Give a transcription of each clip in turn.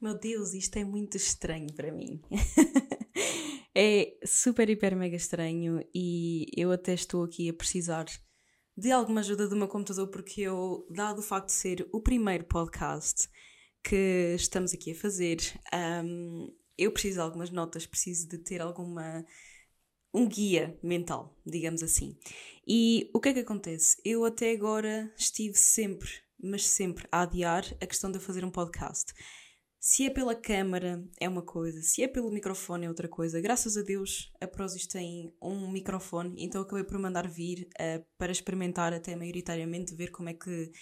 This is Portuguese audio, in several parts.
Meu Deus, isto é muito estranho para mim. é super, hiper, mega estranho e eu até estou aqui a precisar de alguma ajuda do meu computador porque eu, dado o facto de ser o primeiro podcast que estamos aqui a fazer, um, eu preciso de algumas notas, preciso de ter alguma um guia mental, digamos assim. E o que é que acontece? Eu até agora estive sempre, mas sempre a adiar a questão de fazer um podcast. Se é pela câmara, é uma coisa. Se é pelo microfone, é outra coisa. Graças a Deus, a Prozis tem um microfone, então acabei por mandar vir uh, para experimentar até maioritariamente, ver como é que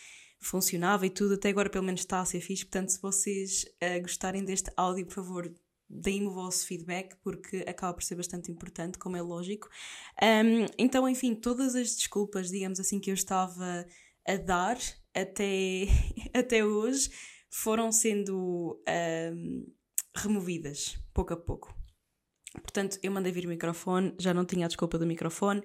funcionava e tudo. Até agora, pelo menos, está a ser fixe. Portanto, se vocês uh, gostarem deste áudio, por favor, deem-me o vosso feedback, porque acaba por ser bastante importante, como é lógico. Um, então, enfim, todas as desculpas, digamos assim, que eu estava a dar até, até hoje foram sendo um, removidas pouco a pouco. Portanto, eu mandei vir o microfone, já não tinha a desculpa do microfone.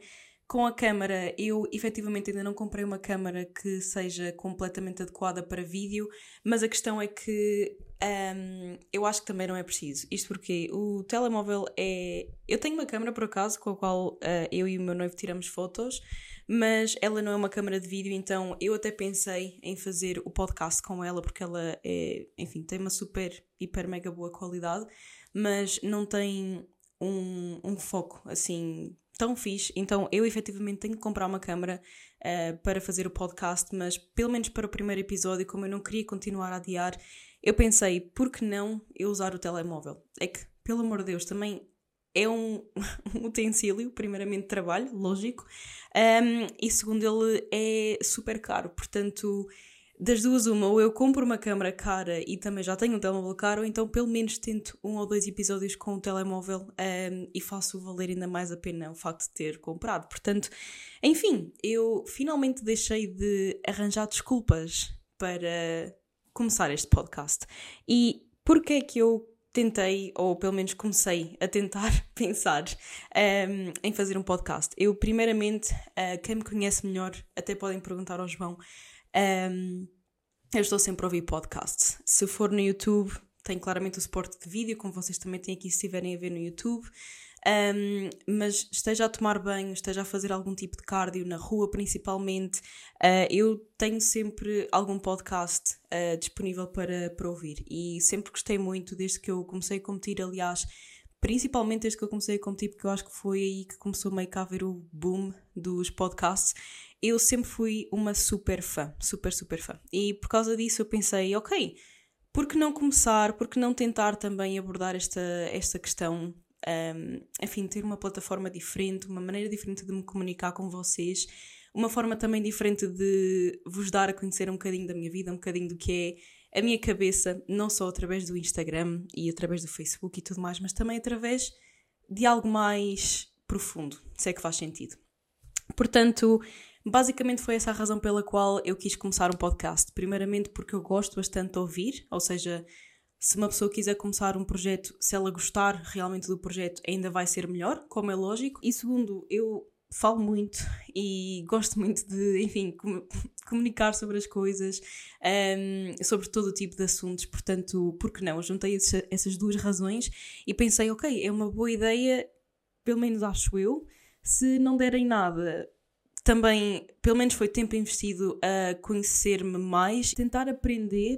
Com a câmara, eu efetivamente ainda não comprei uma câmara que seja completamente adequada para vídeo, mas a questão é que um, eu acho que também não é preciso. Isto porque o telemóvel é. Eu tenho uma câmera por acaso com a qual uh, eu e o meu noivo tiramos fotos, mas ela não é uma câmera de vídeo, então eu até pensei em fazer o podcast com ela, porque ela é, enfim, tem uma super, hiper, mega boa qualidade, mas não tem um, um foco assim tão fixe. Então eu efetivamente tenho que comprar uma câmera uh, para fazer o podcast, mas pelo menos para o primeiro episódio, como eu não queria continuar a adiar, eu pensei, por que não eu usar o telemóvel? É que, pelo amor de Deus, também é um, um utensílio, primeiramente trabalho, lógico, um, e segundo ele é super caro, portanto das duas uma, ou eu compro uma câmera cara e também já tenho um telemóvel caro, ou então pelo menos tento um ou dois episódios com o telemóvel um, e faço valer ainda mais a pena o facto de ter comprado. Portanto, enfim, eu finalmente deixei de arranjar desculpas para começar este podcast. E porquê é que eu tentei, ou pelo menos comecei a tentar pensar um, em fazer um podcast. Eu, primeiramente, uh, quem me conhece melhor, até podem perguntar ao João, um, eu estou sempre a ouvir podcasts. Se for no YouTube, tem claramente o suporte de vídeo, como vocês também têm aqui se estiverem a ver no YouTube. Um, mas esteja a tomar banho, esteja a fazer algum tipo de cardio na rua, principalmente. Uh, eu tenho sempre algum podcast uh, disponível para, para ouvir e sempre gostei muito desde que eu comecei a competir. Aliás, principalmente desde que eu comecei a competir, porque eu acho que foi aí que começou meio que a haver o boom dos podcasts. Eu sempre fui uma super fã, super, super fã. E por causa disso eu pensei, ok, por que não começar, por que não tentar também abordar esta, esta questão um, enfim, ter uma plataforma diferente, uma maneira diferente de me comunicar com vocês, uma forma também diferente de vos dar a conhecer um bocadinho da minha vida, um bocadinho do que é a minha cabeça, não só através do Instagram e através do Facebook e tudo mais, mas também através de algo mais profundo, se é que faz sentido. Portanto, basicamente foi essa a razão pela qual eu quis começar um podcast. Primeiramente porque eu gosto bastante de ouvir, ou seja, se uma pessoa quiser começar um projeto, se ela gostar realmente do projeto, ainda vai ser melhor, como é lógico. E segundo, eu falo muito e gosto muito de, enfim, comunicar sobre as coisas, um, sobre todo o tipo de assuntos, portanto, por que não? Eu juntei essas duas razões e pensei, ok, é uma boa ideia, pelo menos acho eu, se não derem nada. Também, pelo menos foi tempo investido a conhecer-me mais, tentar aprender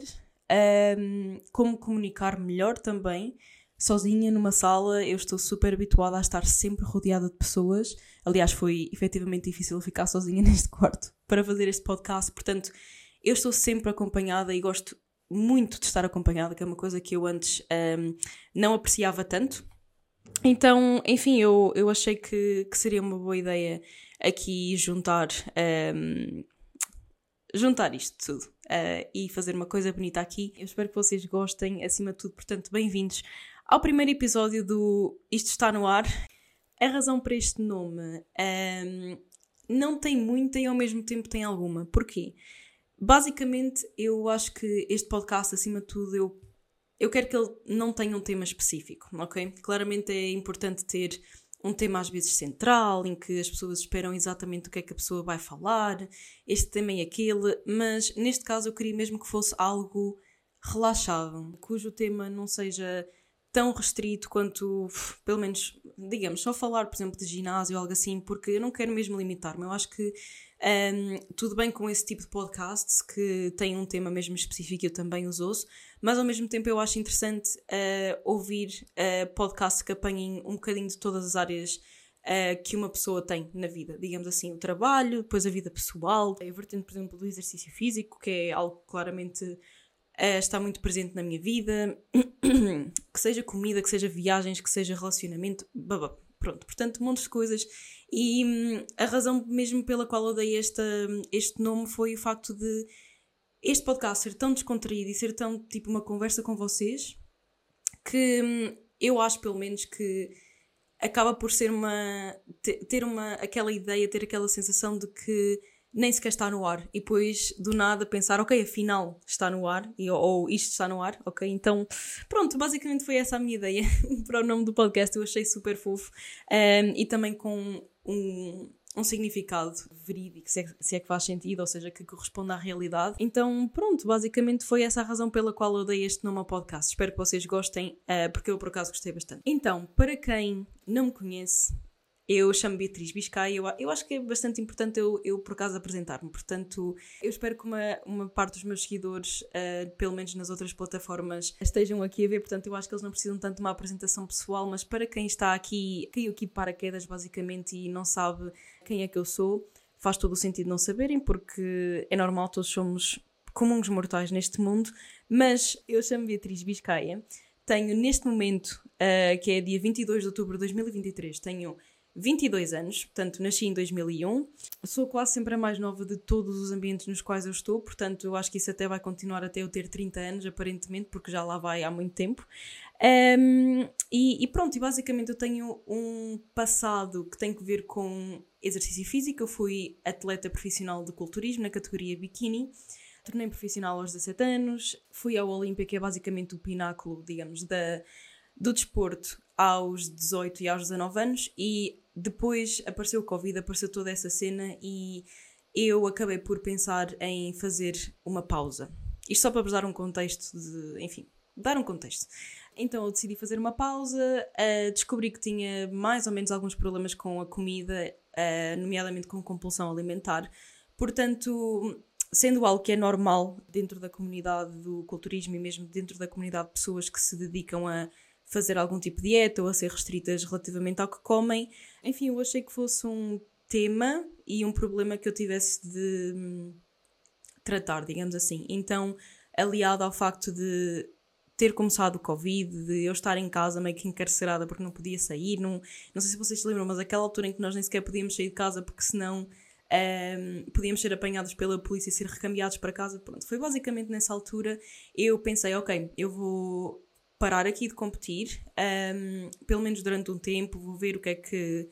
um, como comunicar melhor também. Sozinha numa sala, eu estou super habituada a estar sempre rodeada de pessoas. Aliás, foi efetivamente difícil ficar sozinha neste quarto para fazer este podcast, portanto, eu estou sempre acompanhada e gosto muito de estar acompanhada, que é uma coisa que eu antes um, não apreciava tanto. Então, enfim, eu, eu achei que, que seria uma boa ideia aqui juntar um, juntar isto tudo uh, e fazer uma coisa bonita aqui. Eu espero que vocês gostem, acima de tudo, portanto, bem-vindos ao primeiro episódio do Isto Está no Ar. A razão para este nome um, ehm, não tem muita e ao mesmo tempo tem alguma. Porquê? Basicamente, eu acho que este podcast, acima de tudo, eu, eu quero que ele não tenha um tema específico, ok? Claramente é importante ter um tema às vezes central, em que as pessoas esperam exatamente o que é que a pessoa vai falar, este tema e aquele, mas neste caso eu queria mesmo que fosse algo relaxado, cujo tema não seja tão restrito quanto, pelo menos, digamos, só falar, por exemplo, de ginásio ou algo assim, porque eu não quero mesmo limitar-me. Eu acho que um, tudo bem com esse tipo de podcasts que tem um tema mesmo específico, eu também os ouço, mas ao mesmo tempo eu acho interessante uh, ouvir uh, podcasts que apanhem um bocadinho de todas as áreas uh, que uma pessoa tem na vida. Digamos assim, o trabalho, depois a vida pessoal, a vertente, por exemplo, do exercício físico, que é algo que claramente está muito presente na minha vida, que seja comida, que seja viagens, que seja relacionamento, babá. Pronto, portanto, um monte de coisas. E hum, a razão mesmo pela qual eu dei esta, este nome foi o facto de este podcast ser tão descontraído e ser tão tipo uma conversa com vocês que hum, eu acho pelo menos que acaba por ser uma ter uma aquela ideia, ter aquela sensação de que nem sequer está no ar. E depois, do nada, pensar, ok, afinal está no ar, e, ou isto está no ar, ok? Então, pronto, basicamente foi essa a minha ideia para o nome do podcast. Eu achei super fofo um, e também com um, um significado verídico, se é, se é, que faz sentido, ou seja, que corresponde à realidade. Então, pronto, basicamente foi essa a razão pela qual eu dei este nome ao podcast. Espero que vocês gostem, uh, porque eu por acaso gostei bastante. Então, para quem não me conhece, eu chamo Beatriz Biscay, eu, eu acho que é bastante importante eu, eu por acaso, apresentar-me. Portanto, eu espero que uma, uma parte dos meus seguidores, uh, pelo menos nas outras plataformas, estejam aqui a ver. Portanto, eu acho que eles não precisam tanto de uma apresentação pessoal, mas para quem está aqui, caiu aqui para quedas, basicamente, e não sabe quem é que eu sou, faz todo o sentido não saberem, porque é normal, todos somos comuns mortais neste mundo. Mas eu chamo Beatriz Biscaia, tenho neste momento, uh, que é dia 22 de outubro de 2023, tenho 22 anos, portanto nasci em 2001. Sou quase sempre a mais nova de todos os ambientes nos quais eu estou, portanto eu acho que isso até vai continuar até eu ter 30 anos, aparentemente, porque já lá vai há muito tempo. Um, e, e, pronto, basicamente eu tenho um passado que tem que ver com exercício físico. Eu fui atleta profissional de culturismo na categoria bikini. Tornei profissional aos 17 anos, fui ao Olímpia, que é basicamente o pináculo, digamos, da, do desporto aos 18 e aos 19 anos e depois apareceu o Covid, apareceu toda essa cena e eu acabei por pensar em fazer uma pausa. Isto só para vos dar um contexto de. Enfim, dar um contexto. Então eu decidi fazer uma pausa, uh, descobri que tinha mais ou menos alguns problemas com a comida, uh, nomeadamente com compulsão alimentar. Portanto, sendo algo que é normal dentro da comunidade do culturismo e mesmo dentro da comunidade de pessoas que se dedicam a fazer algum tipo de dieta ou a ser restritas relativamente ao que comem. Enfim, eu achei que fosse um tema e um problema que eu tivesse de hum, tratar, digamos assim. Então, aliado ao facto de ter começado o Covid, de eu estar em casa meio que encarcerada porque não podia sair, não, não sei se vocês se lembram, mas aquela altura em que nós nem sequer podíamos sair de casa porque senão um, podíamos ser apanhados pela polícia e ser recambiados para casa. Pronto, foi basicamente nessa altura eu pensei, ok, eu vou parar aqui de competir, um, pelo menos durante um tempo, vou ver o que é que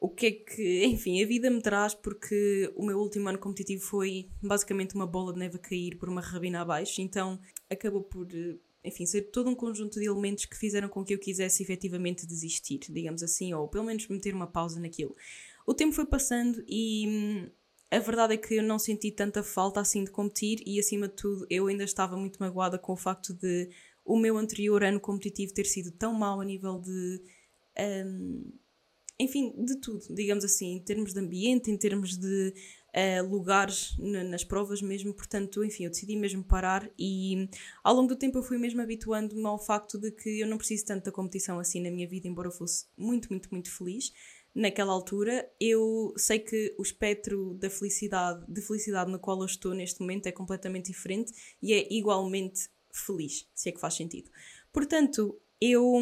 o que é que, enfim, a vida me traz, porque o meu último ano competitivo foi basicamente uma bola de neve a cair por uma rabina abaixo, então acabou por, enfim, ser todo um conjunto de elementos que fizeram com que eu quisesse efetivamente desistir, digamos assim, ou pelo menos meter uma pausa naquilo. O tempo foi passando e hum, a verdade é que eu não senti tanta falta assim de competir e, acima de tudo, eu ainda estava muito magoada com o facto de o meu anterior ano competitivo ter sido tão mau a nível de. Um, enfim, de tudo, digamos assim, em termos de ambiente, em termos de uh, lugares nas provas mesmo. Portanto, enfim, eu decidi mesmo parar e ao longo do tempo eu fui mesmo habituando-me ao facto de que eu não preciso tanto da competição assim na minha vida, embora eu fosse muito, muito, muito feliz naquela altura. Eu sei que o espectro da felicidade, de felicidade na qual eu estou neste momento é completamente diferente e é igualmente feliz, se é que faz sentido. Portanto, eu,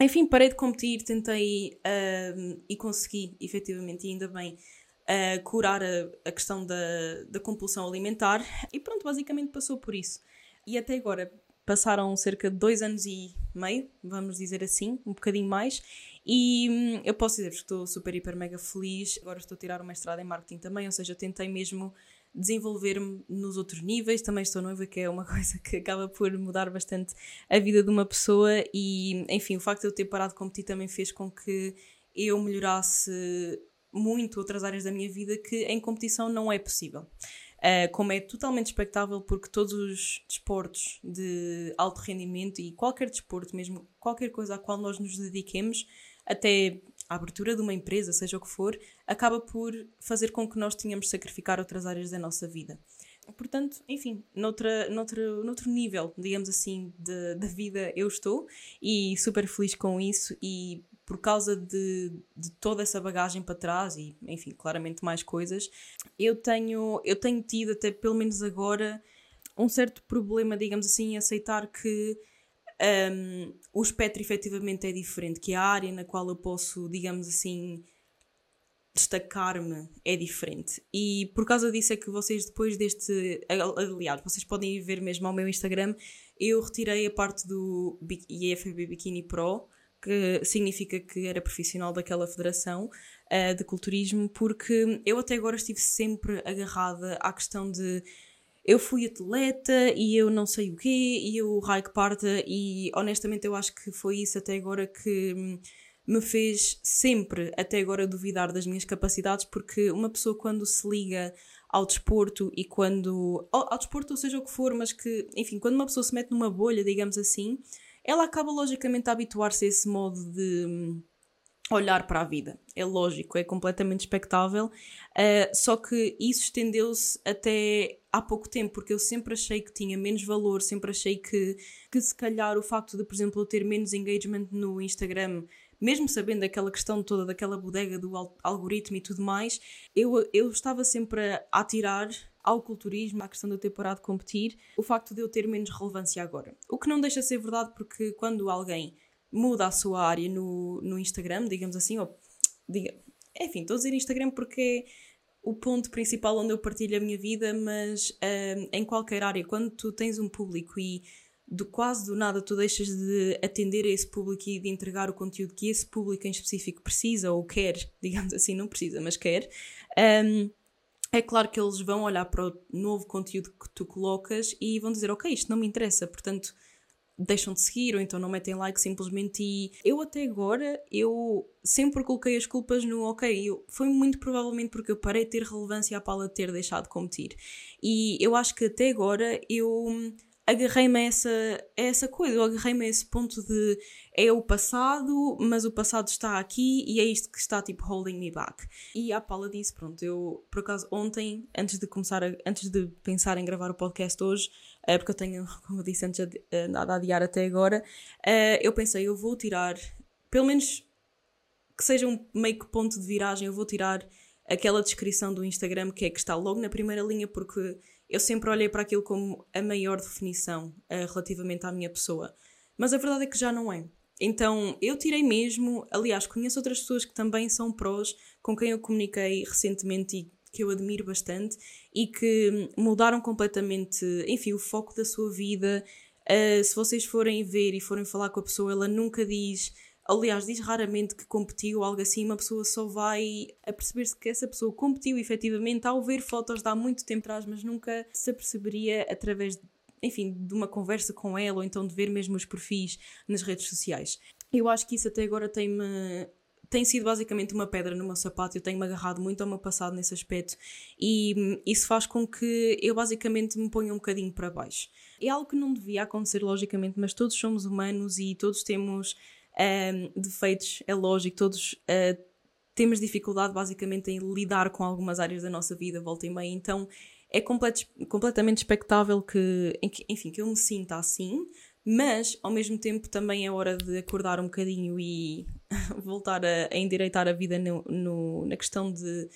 enfim, parei de competir, tentei uh, e consegui, efetivamente, e ainda bem, uh, curar a, a questão da, da compulsão alimentar e pronto, basicamente passou por isso. E até agora passaram cerca de dois anos e meio, vamos dizer assim, um bocadinho mais, e hum, eu posso dizer que estou super, hiper, mega feliz. Agora estou a tirar uma mestrado em marketing também, ou seja, tentei mesmo desenvolver-me nos outros níveis. Também estou noiva, que é uma coisa que acaba por mudar bastante a vida de uma pessoa. E, enfim, o facto de eu ter parado de competir também fez com que eu melhorasse muito outras áreas da minha vida que em competição não é possível. uh, como é totalmente expectável, porque todos os desportos de alto rendimento e qualquer desporto, mesmo qualquer coisa à qual nós nos dediquemos, até a abertura de uma empresa, seja o que for, acaba por fazer com que nós tenhamos de sacrificar outras áreas da nossa vida. Portanto, enfim, noutra, noutra, noutro nível, digamos assim, da vida eu estou e super feliz com isso e por causa de, de toda essa bagagem para trás e, enfim, claramente mais coisas, eu tenho, eu tenho tido até pelo menos agora um certo problema, digamos assim, em aceitar que um, o espectro efetivamente é diferente, que a área na qual eu posso, digamos assim, destacar-me é diferente. E por causa disso é que vocês depois deste. Aliás, vocês podem ver mesmo ao meu Instagram, eu retirei a parte do IFB Bikini Pro, que significa que era profissional daquela federação uh, de culturismo, porque eu até agora estive sempre agarrada à questão de eu fui atleta e eu não sei o quê, e eu raio que parta, e honestamente eu acho que foi isso até agora que me fez sempre, até agora, duvidar das minhas capacidades, porque uma pessoa quando se liga ao desporto e quando. ao, ao desporto, ou seja o que for, mas que, enfim, quando uma pessoa se mete numa bolha, digamos assim, ela acaba logicamente a habituar-se a esse modo de hum, olhar para a vida. É lógico, é completamente expectável, uh, só que isso estendeu-se até há pouco tempo, porque eu sempre achei que tinha menos valor, sempre achei que, que se calhar o facto de, por exemplo, eu ter menos engagement no Instagram mesmo sabendo aquela questão toda daquela bodega do algoritmo e tudo mais, eu, eu estava sempre a atirar ao culturismo, à questão de eu ter parado de competir, o facto de eu ter menos relevância agora. O que não deixa de ser verdade, porque quando alguém muda a sua área no, no Instagram, digamos assim, ou diga, enfim, estou a dizer Instagram porque é o ponto principal onde eu partilho a minha vida, mas um, em qualquer área, quando tu tens um público e do quase do nada tu deixas de atender a esse público e de entregar o conteúdo que esse público em específico precisa ou quer, digamos assim, não precisa, mas quer, um, é claro que eles vão olhar para o novo conteúdo que tu colocas e vão dizer, ok, isto não me interessa, portanto deixam de seguir ou então não metem like simplesmente e eu até agora eu sempre coloquei as culpas no ok, eu, foi muito provavelmente porque eu parei de ter relevância à pala de ter deixado de competir e eu acho que até agora eu agarrei-me a essa, a essa coisa, eu agarrei-me a esse ponto de é o passado, mas o passado está aqui e é isto que está tipo holding me back. E a Paula disse, pronto, eu por acaso ontem, antes de começar, a, antes de pensar em gravar o podcast hoje, uh, porque eu tenho, como eu disse antes, uh, nada a adiar até agora, uh, eu pensei, eu vou tirar, pelo menos que seja um meio que ponto de viragem, eu vou tirar aquela descrição do Instagram que é que está logo na primeira linha, porque eu sempre olhei para aquilo como a maior definição uh, relativamente à minha pessoa. Mas a verdade é que já não é. Então eu tirei mesmo, aliás, conheço outras pessoas que também são prós, com quem eu comuniquei recentemente e que eu admiro bastante e que mudaram completamente, enfim, o foco da sua vida. Uh, se vocês forem ver e forem falar com a pessoa, ela nunca diz aliás, diz raramente que competiu ou algo assim, uma pessoa só vai perceber-se que essa pessoa competiu efetivamente ao ver fotos de há muito tempo atrás, mas nunca se aperceberia através de enfim, de uma conversa com ela ou então de ver mesmo os perfis nas redes sociais. Eu acho que isso até agora tem-me tem sido basicamente uma pedra no meu sapato, eu tenho-me agarrado muito ao meu passado nesse aspecto e isso faz com que eu basicamente me ponha um bocadinho para baixo. É algo que não devia acontecer, logicamente, mas todos somos humanos e todos temos um, defeitos, é lógico, todos uh, temos dificuldade basicamente em lidar com algumas áreas da nossa vida, volta e meia, então é complet, completamente expectável que, enfim, que eu me sinta assim, mas ao mesmo tempo também é hora de acordar um bocadinho e voltar a, a endireitar a vida no, no, na questão de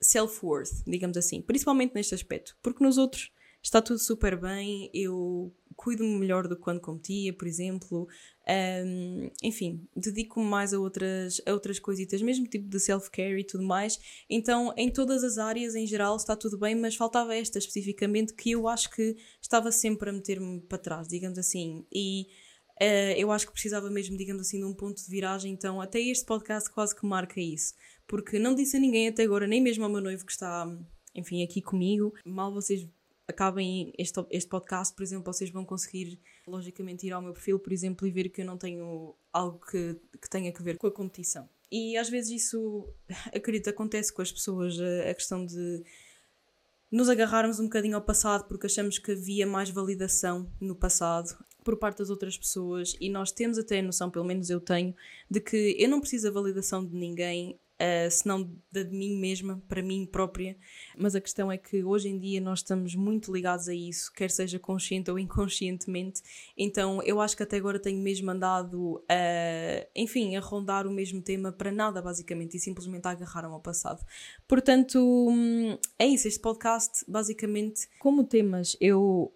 self-worth, digamos assim, principalmente neste aspecto, porque nos outros está tudo super bem, eu cuido-me melhor do que quando competia, por exemplo. Um, enfim, dedico-me mais a outras, a outras coisitas, mesmo tipo de self-care e tudo mais. Então, em todas as áreas, em geral, está tudo bem, mas faltava esta especificamente que eu acho que estava sempre a meter-me para trás, digamos assim. E uh, eu acho que precisava mesmo, digamos assim, de um ponto de viragem. Então, até este podcast quase que marca isso. Porque não disse a ninguém até agora, nem mesmo ao meu noivo que está, enfim, aqui comigo. Mal vocês acabem este, este podcast, por exemplo, vocês vão conseguir logicamente ir ao meu perfil, por exemplo, e ver que eu não tenho algo que, que tenha que ver com a competição. E às vezes isso, acredito, acontece com as pessoas, a, a questão de nos agarrarmos um bocadinho ao passado porque achamos que havia mais validação no passado por parte das outras pessoas e nós temos até a noção, pelo menos eu tenho, de que eu não preciso da validação de ninguém uh, senão da de mim mesma, para mim própria. Mas a questão é que hoje em dia nós estamos muito ligados a isso, quer seja consciente ou inconscientemente. Então eu acho que até agora tenho mesmo andado, uh, enfim, a rondar o mesmo tema para nada, basicamente, e simplesmente a agarrar ao passado. Portanto, hum, é isso. Este podcast, basicamente, como temas eu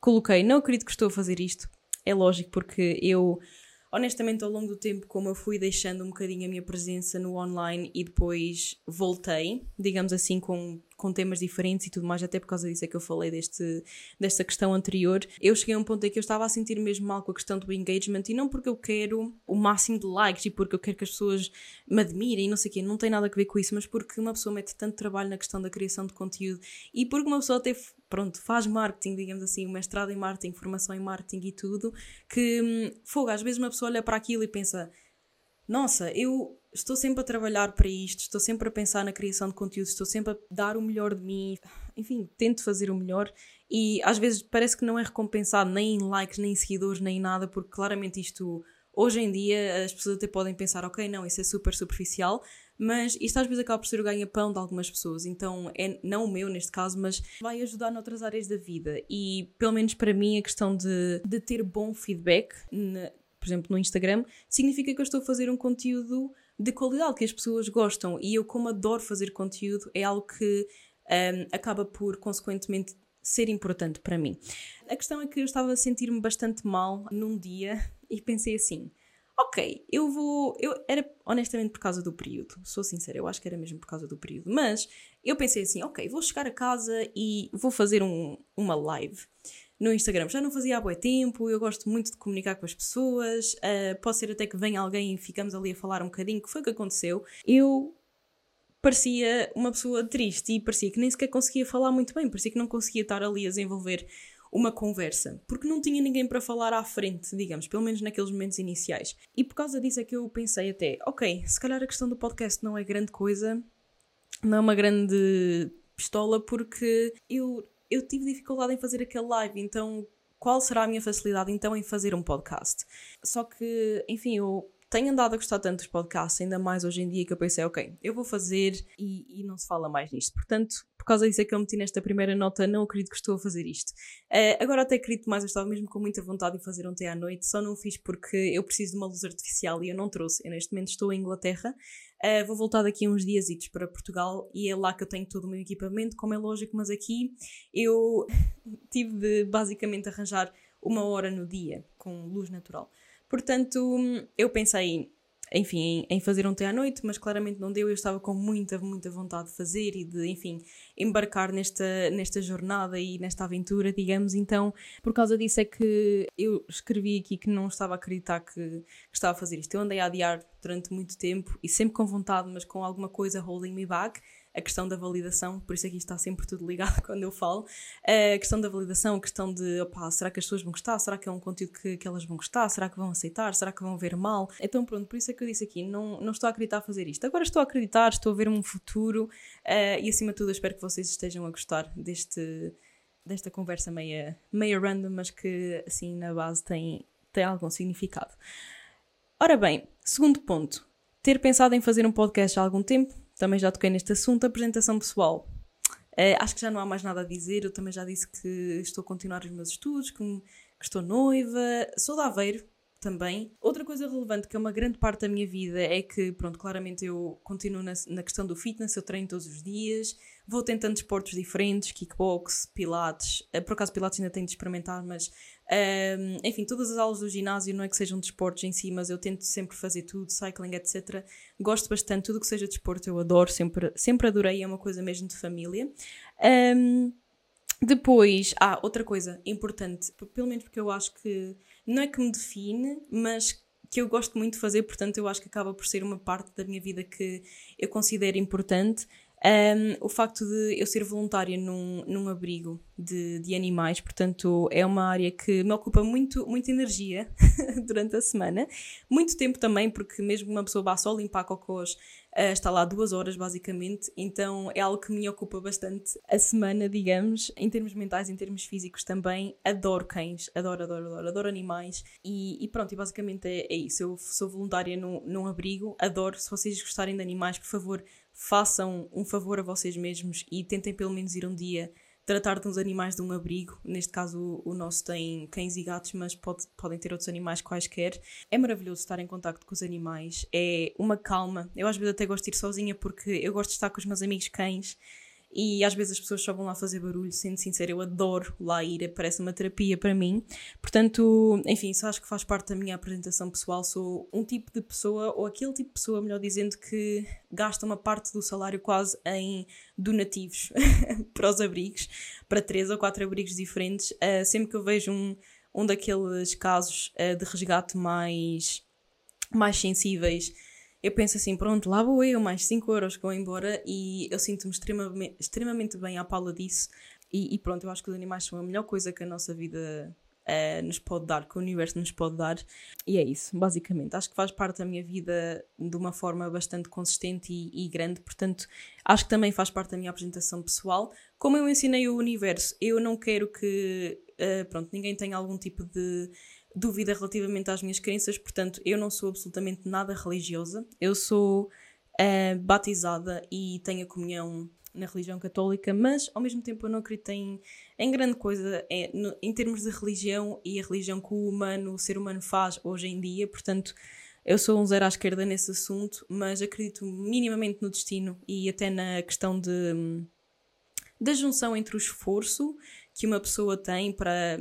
coloquei, não acredito que estou a fazer isto. É lógico, porque eu honestamente, ao longo do tempo, como eu fui deixando um bocadinho a minha presença no online e depois voltei, digamos assim, com, com temas diferentes e tudo mais, até por causa disso é que eu falei deste, desta questão anterior, eu cheguei a um ponto em que eu estava a sentir mesmo mal com a questão do engagement e não porque eu quero o máximo de likes e porque eu quero que as pessoas me admirem e não sei o quê, não tem nada a ver com isso, mas porque uma pessoa mete tanto trabalho na questão da criação de conteúdo e porque uma pessoa teve pronto, faz marketing, digamos assim, um mestrado em marketing, formação em marketing e tudo, que hum, fogo, às vezes uma pessoa olha para aquilo e pensa: nossa, eu estou sempre a trabalhar para isto, estou sempre a pensar na criação de conteúdo, estou sempre a dar o melhor de mim, enfim, tento fazer o melhor e às vezes parece que não é recompensado nem em likes, nem em seguidores, nem em nada, porque claramente isto. Hoje em dia as pessoas até podem pensar, ok, não, isso é super superficial, mas isto às vezes acaba por ser o ganha-pão de algumas pessoas, então é não o meu neste caso, mas vai ajudar noutras áreas da vida. E pelo menos para mim a questão de, de ter bom feedback, na, por exemplo no Instagram, significa que eu estou a fazer um conteúdo de qualidade, que as pessoas gostam. E eu, como adoro fazer conteúdo, é algo que um, acaba por, consequentemente, ser importante para mim. A questão é que eu estava a sentir-me bastante mal num dia e pensei assim: ok, eu vou. Eu, era honestamente por causa do período, sou sincera, eu acho que era mesmo por causa do período. Mas eu pensei assim: ok, vou chegar a casa e vou fazer um, uma live no Instagram. Já não fazia há bom tempo, eu gosto muito de comunicar com as pessoas. Uh, pode ser até que venha alguém e ficamos ali a falar um bocadinho, que foi o que aconteceu. Eu parecia uma pessoa triste e parecia que nem sequer conseguia falar muito bem, parecia que não conseguia estar ali a desenvolver uma conversa, porque não tinha ninguém para falar à frente, digamos, pelo menos naqueles momentos iniciais. E por causa disso é que eu pensei até, ok, se calhar a questão do podcast não é grande coisa, não é uma grande pistola, porque eu, eu tive dificuldade em fazer aquele live, então qual será a minha facilidade então em fazer um podcast? Só que, enfim, eu tenho andado a gostar tanto dos podcasts, ainda mais hoje em dia, que eu pensei, ok, eu vou fazer e, e não se fala mais nisto. Portanto, por causa disso é que eu meti nesta primeira nota, não acredito que estou a fazer isto. Uh, agora até acredito mais, eu estava mesmo com muita vontade de fazer té à noite, só não fiz porque eu preciso de uma luz artificial e eu não trouxe. Eu neste momento estou em Inglaterra, uh, vou voltar daqui uns dias para Portugal e é lá que eu tenho todo o meu equipamento, como é lógico, mas aqui eu tive de basicamente arranjar uma hora no dia com luz natural. Portanto, eu pensei, enfim, em, fazer um té à noite, mas claramente não deu. Eu estava com muita, muita vontade de fazer e de, enfim, embarcar nesta, nesta jornada e nesta aventura, digamos. Então, por causa disso é que eu escrevi aqui que não estava a acreditar que, que estava a fazer isto. Eu andei a adiar durante muito tempo e sempre com vontade, mas com alguma coisa holding me back a questão da validação, por isso aqui está sempre tudo ligado quando eu falo, a questão da validação, a questão de, opá, será que as pessoas vão gostar? Será que é um conteúdo que, que elas vão gostar? Será que vão aceitar? Será que vão ver mal? Então pronto, por isso é que eu disse aqui, não, não estou a acreditar a fazer isto. Agora estou a acreditar, estou a ver um futuro uh, e acima de tudo espero que vocês estejam a gostar deste, desta conversa meia, meia random, mas que assim na base tem, tem algum significado. Ora bem, segundo ponto, ter pensado em fazer um podcast há algum tempo, também já toquei neste assunto, apresentação pessoal. Uh, acho que já não há mais nada a dizer, eu também já disse que estou a continuar os meus estudos, que, que estou noiva, sou de Aveiro também. Outra coisa relevante, que é uma grande parte da minha vida, é que, pronto, claramente eu continuo na, na questão do fitness, eu treino todos os dias, vou tentando esportes diferentes, kickbox, pilates, uh, por acaso pilates ainda tenho de experimentar, mas um, enfim, todas as aulas do ginásio não é que sejam desportos em si, mas eu tento sempre fazer tudo, cycling, etc. Gosto bastante, tudo que seja desporto eu adoro, sempre, sempre adorei, é uma coisa mesmo de família. Um, depois, ah, outra coisa importante, pelo menos porque eu acho que não é que me define, mas que eu gosto muito de fazer, portanto eu acho que acaba por ser uma parte da minha vida que eu considero importante, um, o facto de eu ser voluntária num, num abrigo de, de animais, portanto, é uma área que me ocupa muito, muita energia. durante a semana. Muito tempo também, porque mesmo uma pessoa vá só limpar cocôs, uh, está lá duas horas basicamente, então é algo que me ocupa bastante a semana, digamos, em termos mentais, em termos físicos também. Adoro cães, adoro, adoro, adoro, adoro animais e, e pronto, e basicamente é, é, isso. Eu sou voluntária num, num abrigo, adoro. Se vocês gostarem de animais, por favor, façam um favor a vocês mesmos e tentem pelo menos ir um dia tratar de uns animais de um abrigo. Neste caso, o, nosso tem cães e gatos, mas pode, podem ter outros animais quaisquer. É maravilhoso estar em contato com os animais, é uma calma. Eu às vezes até gosto de ir sozinha porque eu gosto de estar com os meus amigos cães e às vezes as pessoas só vão lá fazer barulho, sendo sincero, eu adoro lá ir, parece uma terapia para mim. Portanto, enfim, só acho que faz parte da minha apresentação pessoal. Sou um tipo de pessoa, ou aquele tipo de pessoa, melhor dizendo, que gasta uma parte do salário quase em donativos para os abrigos, para três ou quatro abrigos diferentes. Uh, sempre que eu vejo um, um daqueles casos uh, de resgate mais, mais sensíveis eu penso assim, pronto, lá vou eu, mais 5 euros que vou embora e eu sinto-me extremamente, extremamente bem à pala disso. E, e, pronto, eu acho que os animais são a melhor coisa que a nossa vida uh, nos pode dar, que o universo nos pode dar. E é isso, basicamente. Acho que faz parte da minha vida de uma forma bastante consistente e, e grande, portanto, acho que também faz parte da minha apresentação pessoal. Como eu ensinei o universo, eu não quero que, uh, pronto, ninguém tenha algum tipo de dúvida relativamente às minhas crenças, portanto, eu não sou absolutamente nada religiosa. Eu sou uh, batizada e tenho a comunhão na religião católica, mas ao mesmo tempo eu não acredito em, em grande coisa é, no, em termos de religião e a religião que o humano, o ser humano faz hoje em dia, portanto. Eu sou um zero à esquerda nesse assunto, mas acredito minimamente no destino e até na questão de, da junção entre o esforço que uma pessoa tem para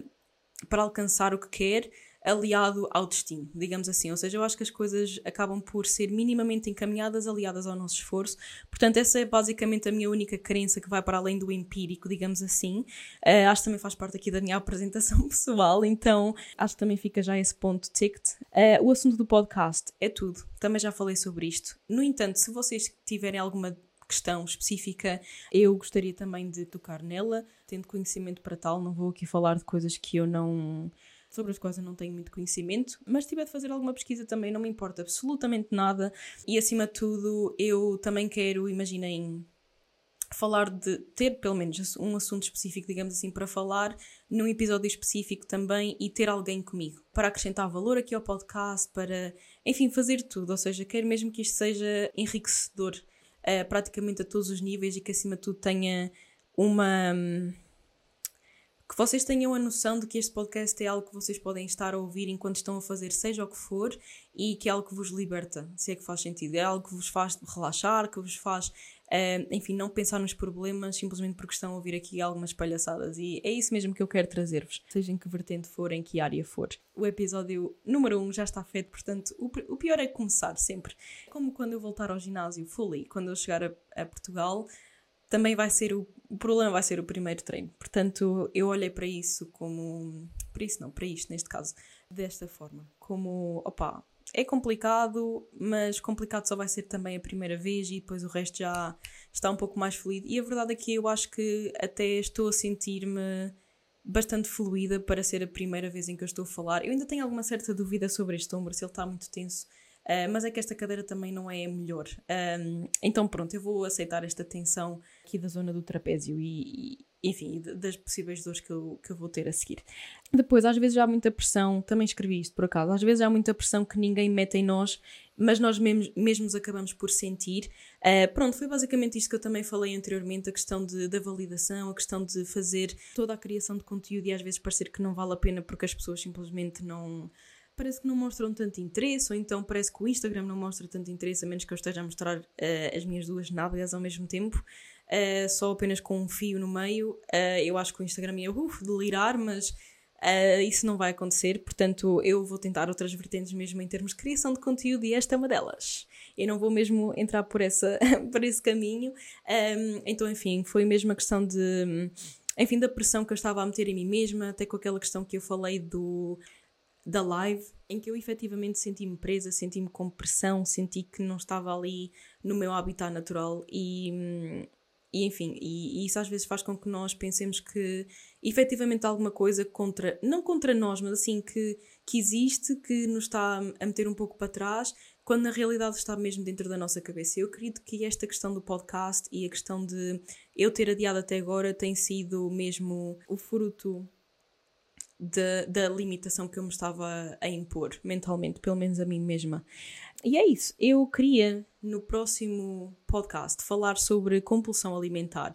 para alcançar o que quer, aliado ao destino, digamos assim. Ou seja, eu acho que as coisas acabam por ser minimamente encaminhadas, aliadas ao nosso esforço. Portanto, essa é basicamente a minha única crença que vai para além do empírico, digamos assim. Uh, acho que também faz parte aqui da minha apresentação pessoal, então acho que também fica já esse ponto ticked. Uh, o assunto do podcast é tudo, também já falei sobre isto. No entanto, se vocês tiverem alguma questão específica, eu gostaria também de tocar nela, tendo conhecimento para tal, não vou aqui falar de coisas que eu não sobre as quais eu não tenho muito conhecimento, mas se tiver de fazer alguma pesquisa também não me importa absolutamente nada. E acima de tudo eu também quero, imaginem, falar de ter pelo menos um assunto específico, digamos assim, para falar num episódio específico também e ter alguém comigo para acrescentar valor aqui ao podcast, para, enfim, fazer tudo. Ou seja, quero mesmo que isto seja enriquecedor uh, praticamente a todos os níveis e que acima de tudo tenha uma. Que vocês tenham a noção de que este podcast é algo que vocês podem estar a ouvir enquanto estão a fazer seja o que for e que é algo que vos liberta, se é que faz sentido. É algo que vos faz relaxar, que vos faz Uh, enfim, não pensar nos problemas simplesmente porque estão a ouvir aqui algumas palhaçadas. E é isso mesmo que eu quero trazer-vos, seja em que vertente for, em que área for. O episódio número 1 um já está feito, portanto, o, o, pior é começar sempre. Como quando eu voltar ao ginásio fully, quando eu chegar a, a Portugal, também vai ser o, o problema vai ser o primeiro treino. Portanto, eu olhei para isso como. Para isso não, para isto neste caso, desta forma. Como, opa, é complicado, mas complicado só vai ser também a primeira vez e depois o resto já está um pouco mais fluido. E a verdade é que eu acho que até estou a sentir-me bastante fluida para ser a primeira vez em que eu estou a falar. Eu ainda tenho alguma certa dúvida sobre este ombro, se ele está muito tenso, uh, mas é que esta cadeira também não é a melhor. Um, então pronto, eu vou aceitar esta tensão aqui da zona do trapézio e, enfim, das possíveis dores que eu, que eu vou ter a seguir. Depois, às vezes há muita pressão, também escrevi isto por acaso, às vezes há muita pressão que ninguém mete em nós, mas nós mesmos, mesmos acabamos por sentir. Uh, pronto, foi basicamente isto que eu também falei anteriormente, a questão de, da validação, a questão de fazer toda a criação de conteúdo e às vezes parecer que não vale a pena porque as pessoas simplesmente não parece que não mostram tanto interesse, ou então parece que o Instagram não mostra tanto interesse, a menos que eu esteja a mostrar uh, as minhas duas nádegas ao mesmo tempo uh, só apenas com um fio no meio. Uh, eu acho que o Instagram ia uf, delirar, mas isso não vai acontecer. Portanto, eu vou tentar outras vertentes mesmo em termos de criação de conteúdo e esta é uma delas. Eu não vou mesmo entrar por, essa, por esse caminho. Um, então, enfim, foi mesmo a questão de. Enfim, da pressão que eu estava a meter em mim mesma, até com aquela questão que eu falei do da live, em que eu efetivamente senti-me presa, senti-me com pressão, senti que não estava ali no meu habitat natural e, hum, e enfim, e, e, isso às vezes faz com que nós pensemos que efetivamente alguma coisa contra, não contra nós, mas assim que, que existe, que nos está a meter um pouco para trás, quando na realidade está mesmo dentro da nossa cabeça. Eu acredito que esta questão do podcast e a questão de eu ter adiado até agora tem sido mesmo o fruto da limitação que eu me estava a impor mentalmente, pelo menos a mim mesma. E é isso. Eu queria, no próximo podcast, falar sobre compulsão alimentar.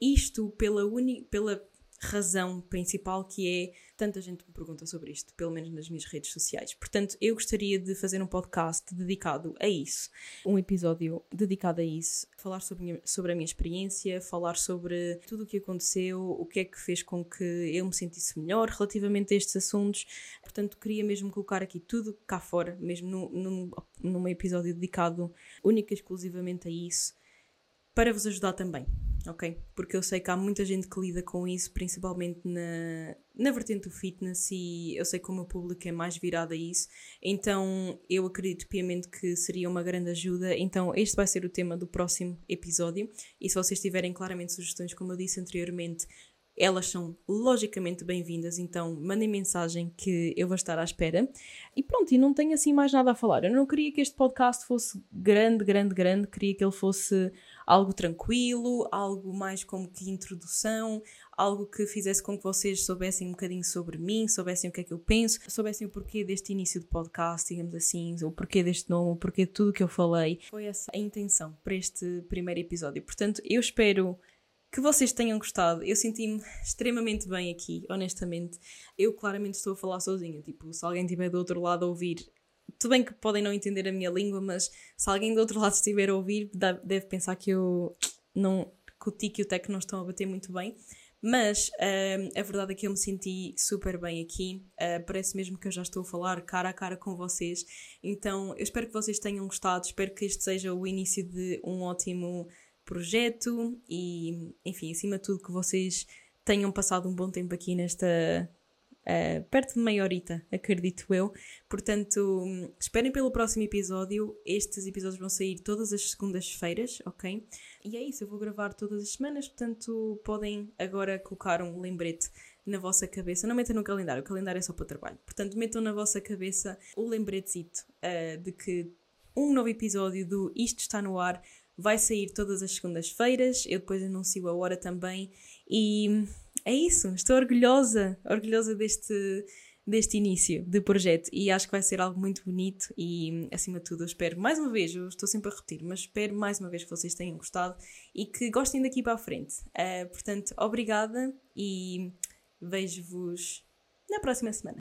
Isto pela, uni, pela razão principal que é tanta gente me pergunta sobre isto, pelo menos nas minhas redes sociais. Portanto, eu gostaria de fazer um podcast dedicado a isso, um episódio dedicado a isso, falar sobre, sobre a minha experiência, falar sobre tudo o que aconteceu, o que é que fez com que eu me sentisse melhor relativamente a estes assuntos. Portanto, queria mesmo colocar aqui tudo cá fora, mesmo num, num, num episódio dedicado única e exclusivamente a isso, para vos ajudar também ok? Porque eu sei que há muita gente que lida com isso, principalmente na, na vertente do fitness, e eu sei que o meu público é mais virado a isso, então eu acredito piamente que seria uma grande ajuda. Então, este vai ser o tema do próximo episódio, e se vocês tiverem claramente sugestões, como eu disse anteriormente, elas são logicamente bem-vindas, então mandem mensagem que eu vou estar à espera. E pronto, e não tenho assim mais nada a falar. Eu não queria que este podcast fosse grande, grande, grande, queria que ele fosse algo tranquilo, algo mais como que introdução, algo que fizesse com que vocês soubessem um bocadinho sobre mim, soubessem o que é que eu penso, soubessem o porquê deste início de podcast, digamos assim, o porquê deste nome, o porquê de tudo que eu falei. Foi essa a intenção para este primeiro episódio. Portanto, eu espero que vocês tenham gostado. Eu senti-me extremamente bem aqui, honestamente. Eu claramente estou a falar sozinha. Tipo, se alguém estiver do outro lado a ouvir, tudo bem que podem não entender a minha língua, mas se alguém do outro lado estiver a ouvir, deve pensar que eu não. que o tic e o tec não estão a bater muito bem. Mas uh, a verdade é que eu me senti super bem aqui. Uh, parece mesmo que eu já estou a falar cara a cara com vocês. Então eu espero que vocês tenham gostado. Espero que este seja o início de um ótimo projeto e, enfim, acima de tudo, que vocês tenham passado um bom tempo aqui nesta. Uh, perto de meia horita, acredito eu. Portanto, esperem pelo próximo episódio. Estes episódios vão sair todas as segundas-feiras, ok? E é isso, eu vou gravar todas as semanas, portanto, podem agora colocar um lembrete na vossa cabeça. Não metam no calendário, o calendário é só para trabalho. Portanto, metam na vossa cabeça o lembretezito uh, de que um novo episódio do Isto está no ar vai sair todas as segundas-feiras, eu depois anuncio a hora também. E é isso, estou orgulhosa, orgulhosa deste, deste início de projeto e acho que vai ser algo muito bonito e acima de tudo eu espero mais uma vez, eu estou sempre a repetir, mas espero mais uma vez que vocês tenham gostado e que gostem daqui para a frente. Uh, portanto, obrigada e vejo-vos na próxima semana.